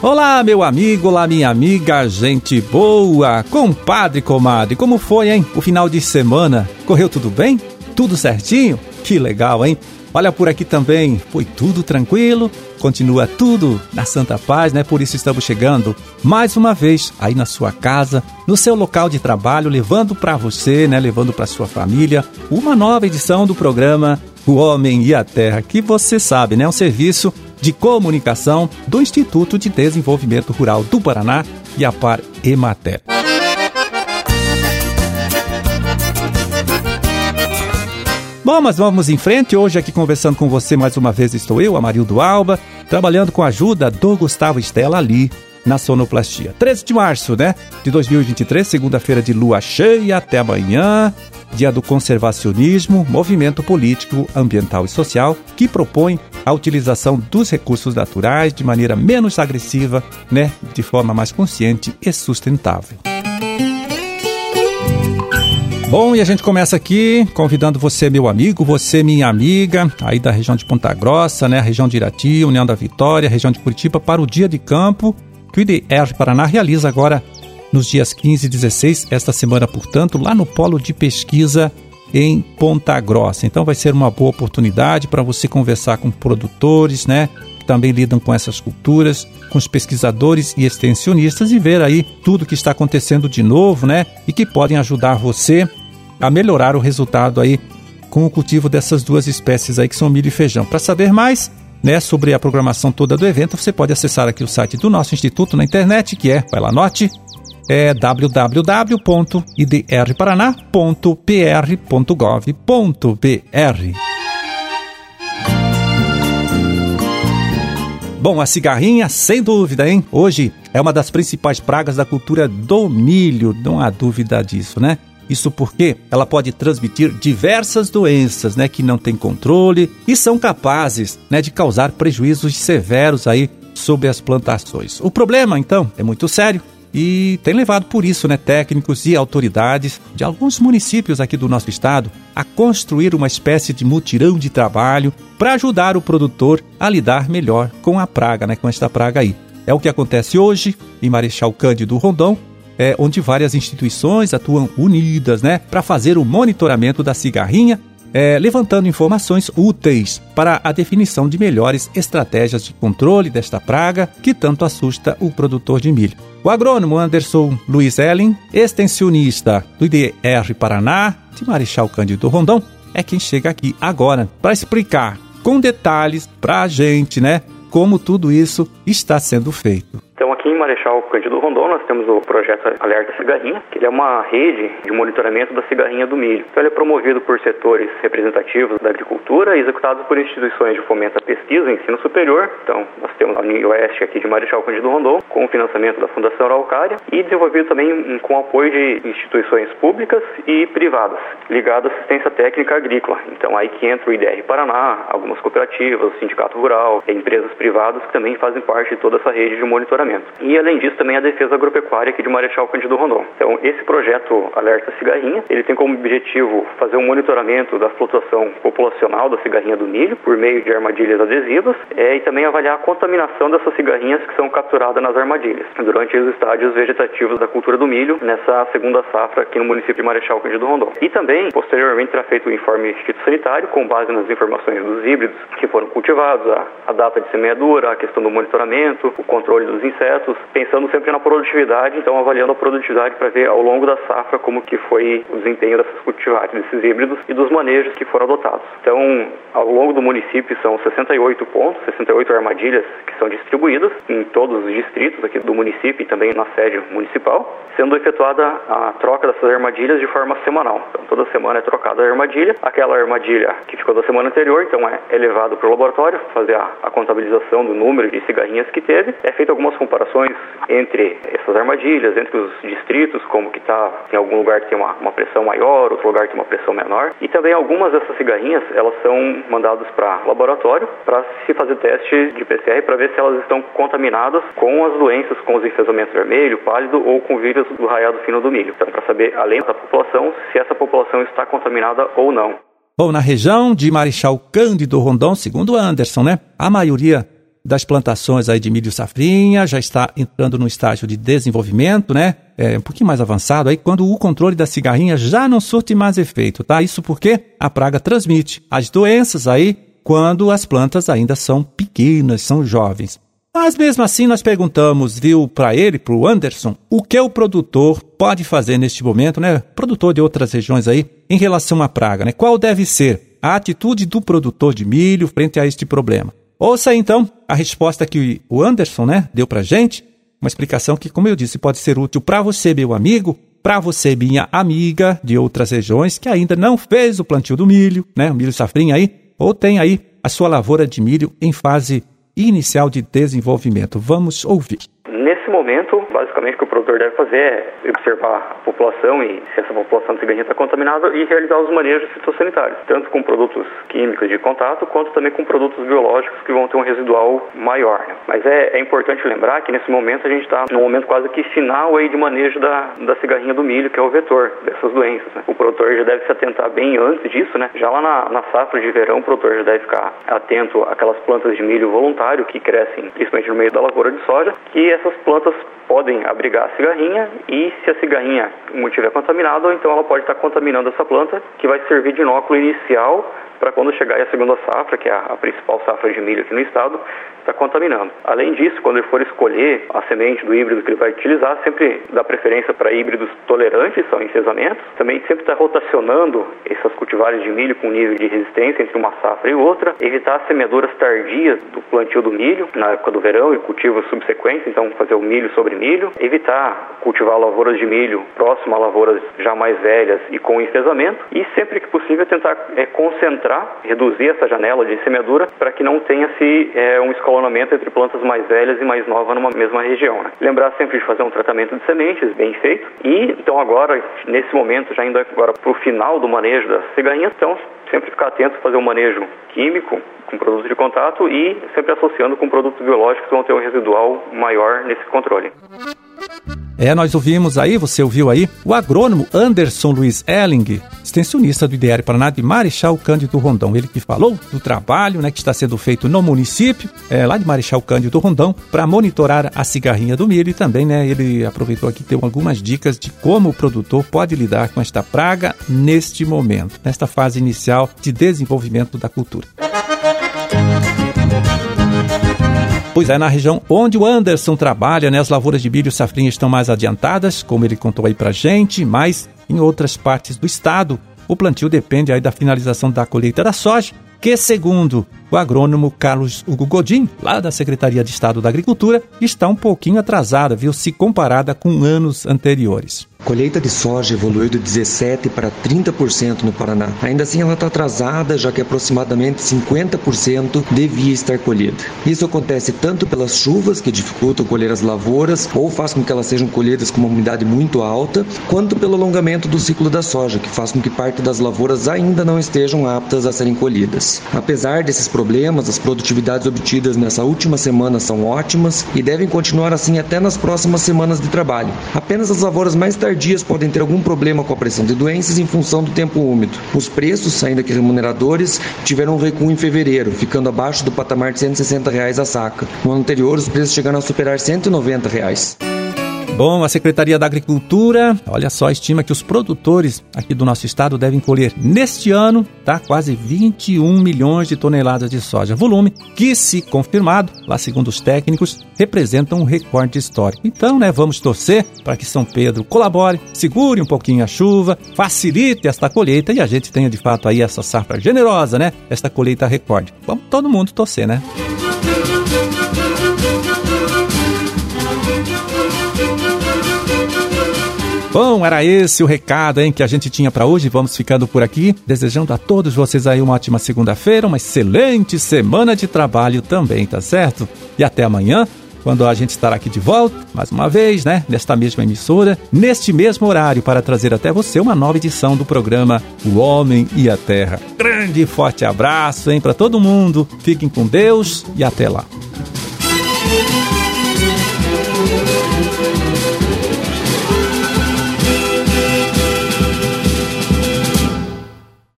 Olá, meu amigo, olá, minha amiga, gente boa, compadre, comadre, como foi, hein? O final de semana, correu tudo bem? Tudo certinho? Que legal, hein? Olha por aqui também, foi tudo tranquilo, continua tudo na santa paz, né? Por isso estamos chegando mais uma vez aí na sua casa, no seu local de trabalho, levando para você, né, levando para sua família, uma nova edição do programa O Homem e a Terra, que você sabe, né, um serviço de comunicação do Instituto de Desenvolvimento Rural do Paraná e a Par Emater. Bom, mas vamos em frente. Hoje aqui conversando com você mais uma vez estou eu, Amarildo Alba, trabalhando com a ajuda do Gustavo Estela ali na sonoplastia. 13 de março, né, de 2023, segunda-feira de lua cheia, até amanhã, dia do conservacionismo, movimento político, ambiental e social que propõe a utilização dos recursos naturais de maneira menos agressiva, né, de forma mais consciente e sustentável. Bom, e a gente começa aqui convidando você, meu amigo, você, minha amiga, aí da região de Ponta Grossa, né, região de Irati, União da Vitória, região de Curitiba, para o dia de campo que o IDR Paraná realiza agora nos dias 15 e 16, esta semana, portanto, lá no Polo de Pesquisa em Ponta Grossa. Então vai ser uma boa oportunidade para você conversar com produtores, né, que também lidam com essas culturas, com os pesquisadores e extensionistas e ver aí tudo que está acontecendo de novo, né, e que podem ajudar você a melhorar o resultado aí com o cultivo dessas duas espécies aí que são milho e feijão. Para saber mais, né, sobre a programação toda do evento, você pode acessar aqui o site do nosso instituto na internet, que é, vai lá, note, é www.idrparaná.pr.gov.br. Bom, a cigarrinha, sem dúvida, hein? Hoje é uma das principais pragas da cultura do milho, não há dúvida disso, né? Isso porque ela pode transmitir diversas doenças, né, que não têm controle e são capazes, né, de causar prejuízos severos aí sobre as plantações. O problema, então, é muito sério e tem levado por isso, né, técnicos e autoridades de alguns municípios aqui do nosso estado a construir uma espécie de mutirão de trabalho para ajudar o produtor a lidar melhor com a praga, né, com esta praga aí. É o que acontece hoje em Marechal Cândido Rondon, é, onde várias instituições atuam unidas né, para fazer o monitoramento da cigarrinha, é, levantando informações úteis para a definição de melhores estratégias de controle desta praga que tanto assusta o produtor de milho. O agrônomo Anderson Luiz Ellen, extensionista do IDR Paraná, de Marechal Cândido Rondon, é quem chega aqui agora para explicar com detalhes para a gente, né, como tudo isso está sendo feito. Aqui em Marechal Cândido Rondon, nós temos o projeto Alerta Cigarrinha, que é uma rede de monitoramento da cigarrinha do milho. Então, ele é promovido por setores representativos da agricultura e executado por instituições de fomento à pesquisa e ensino superior. Então, nós temos a Oeste aqui de Marechal Cândido Rondon, com o financiamento da Fundação Araucária e desenvolvido também com apoio de instituições públicas e privadas, ligado à assistência técnica agrícola. Então, aí que entra o IDR Paraná, algumas cooperativas, o Sindicato Rural, empresas privadas que também fazem parte de toda essa rede de monitoramento. E além disso também a defesa agropecuária aqui de Marechal Cândido Rondon. Então esse projeto Alerta Cigarrinha, ele tem como objetivo fazer um monitoramento da flutuação populacional da cigarrinha do milho por meio de armadilhas adesivas é, e também avaliar a contaminação dessas cigarrinhas que são capturadas nas armadilhas durante os estádios vegetativos da cultura do milho nessa segunda safra aqui no município de Marechal Cândido Rondon. E também, posteriormente, será feito o informe sanitário com base nas informações dos híbridos que foram cultivados, a, a data de semeadura, a questão do monitoramento, o controle dos insetos insetos, pensando sempre na produtividade, então avaliando a produtividade para ver ao longo da safra como que foi o desempenho dessas cultivares, desses híbridos e dos manejos que foram adotados. Então, ao longo do município são 68 pontos, 68 armadilhas que são distribuídas em todos os distritos aqui do município e também na sede municipal, sendo efetuada a troca dessas armadilhas de forma semanal. Então, toda semana é trocada a armadilha, aquela armadilha que ficou da semana anterior, então é levado para o laboratório, fazer a, a contabilização do número de cigarrinhas que teve, é feita algumas comparações entre essas armadilhas, entre os distritos, como que está, tem algum lugar que tem uma, uma pressão maior, outro lugar que tem uma pressão menor. E também algumas dessas cigarrinhas, elas são mandadas para laboratório para se fazer teste de PCR para ver se elas estão contaminadas com as doenças, com os enfesamentos vermelho, pálido ou com vírus do raiado fino do milho. Então, para saber, além da população, se essa população está contaminada ou não. Bom, na região de Marechal Cândido Rondon, segundo Anderson, né, a maioria das plantações aí de milho safrinha, já está entrando no estágio de desenvolvimento, né? É um pouquinho mais avançado aí, quando o controle da cigarrinha já não surte mais efeito, tá? Isso porque a praga transmite as doenças aí quando as plantas ainda são pequenas, são jovens. Mas mesmo assim nós perguntamos, viu, para ele, para o Anderson, o que o produtor pode fazer neste momento, né? Produtor de outras regiões aí, em relação à praga, né? Qual deve ser a atitude do produtor de milho frente a este problema? Ouça então a resposta que o Anderson, né, deu para gente, uma explicação que, como eu disse, pode ser útil para você, meu amigo, para você, minha amiga de outras regiões que ainda não fez o plantio do milho, né, o milho safrinha aí, ou tem aí a sua lavoura de milho em fase inicial de desenvolvimento. Vamos ouvir. Nesse momento, basicamente o que o produtor deve fazer é observar a população e se essa população de cigarrinha está contaminada e realizar os manejos fitossanitários, tanto com produtos químicos de contato quanto também com produtos biológicos que vão ter um residual maior. Né? Mas é, é, importante lembrar que nesse momento a gente está num momento quase que final aí de manejo da, da cigarrinha do milho, que é o vetor dessas doenças. Né? O produtor já deve se atentar bem antes disso, né? Já lá na, na safra de verão, o produtor já deve ficar atento àquelas plantas de milho voluntário que crescem principalmente no meio da lavoura de soja, que essas plantas podem abrigar a cigarrinha e se a cigarrinha estiver contaminada, então ela pode estar contaminando essa planta, que vai servir de inóculo inicial para quando chegar a segunda safra, que é a principal safra de milho aqui no estado, está contaminando. Além disso, quando ele for escolher a semente do híbrido que ele vai utilizar, sempre dá preferência para híbridos tolerantes ao encesamento. Também sempre está rotacionando essas cultivares de milho com nível de resistência entre uma safra e outra. Evitar semeaduras tardias do plantio do milho na época do verão e cultivos subsequentes, então fazer o milho sobre milho. Evitar cultivar lavouras de milho próximo a lavouras já mais velhas e com enfesamento. E sempre que possível tentar é, concentrar, reduzir essa janela de semeadura para que não tenha-se é, um escalonamento entre plantas mais velhas e mais novas numa mesma região. Né? Lembrar sempre de fazer um tratamento de sementes bem feito e então agora, nesse momento, já indo agora para o final do manejo das cigarrinhas, então sempre ficar atento fazer um manejo químico com produtos de contato e sempre associando com produtos biológicos que vão ter um residual maior nesse controle. É, nós ouvimos aí, você ouviu aí, o agrônomo Anderson Luiz Elling, extensionista do IDR Paraná de Marechal Cândido Rondão. Ele que falou do trabalho né, que está sendo feito no município, é, lá de Marechal Cândido Rondão, para monitorar a cigarrinha do milho e também né, ele aproveitou aqui deu algumas dicas de como o produtor pode lidar com esta praga neste momento, nesta fase inicial de desenvolvimento da cultura. Pois é, na região onde o Anderson trabalha, né, as lavouras de milho safrinha estão mais adiantadas, como ele contou aí pra gente, mas em outras partes do estado, o plantio depende aí da finalização da colheita da soja, que segundo o agrônomo Carlos Hugo Godin, lá da Secretaria de Estado da Agricultura, está um pouquinho atrasada, viu, se comparada com anos anteriores. Colheita de soja evoluiu de 17% para 30% no Paraná. Ainda assim, ela está atrasada, já que aproximadamente 50% devia estar colhida. Isso acontece tanto pelas chuvas, que dificultam colher as lavouras, ou faz com que elas sejam colhidas com uma umidade muito alta, quanto pelo alongamento do ciclo da soja, que faz com que parte das lavouras ainda não estejam aptas a serem colhidas. Apesar desses problemas, as produtividades obtidas nessa última semana são ótimas e devem continuar assim até nas próximas semanas de trabalho. Apenas as lavouras mais tardias podem ter algum problema com a pressão de doenças em função do tempo úmido. Os preços, ainda que remuneradores, tiveram um recuo em fevereiro, ficando abaixo do patamar de 160 reais a saca. No ano anterior, os preços chegaram a superar 190 reais. Bom, a Secretaria da Agricultura, olha só, estima que os produtores aqui do nosso estado devem colher neste ano, tá? Quase 21 milhões de toneladas de soja. Volume que, se confirmado, lá segundo os técnicos, representa um recorde histórico. Então, né, vamos torcer para que São Pedro colabore, segure um pouquinho a chuva, facilite esta colheita e a gente tenha de fato aí essa safra generosa, né? Esta colheita recorde. Vamos todo mundo torcer, né? Bom, era esse o recado hein, que a gente tinha para hoje. Vamos ficando por aqui, desejando a todos vocês aí uma ótima segunda-feira, uma excelente semana de trabalho também, tá certo? E até amanhã, quando a gente estará aqui de volta, mais uma vez, né, nesta mesma emissora, neste mesmo horário, para trazer até você uma nova edição do programa O Homem e a Terra. Grande e forte abraço, hein, para todo mundo. Fiquem com Deus e até lá.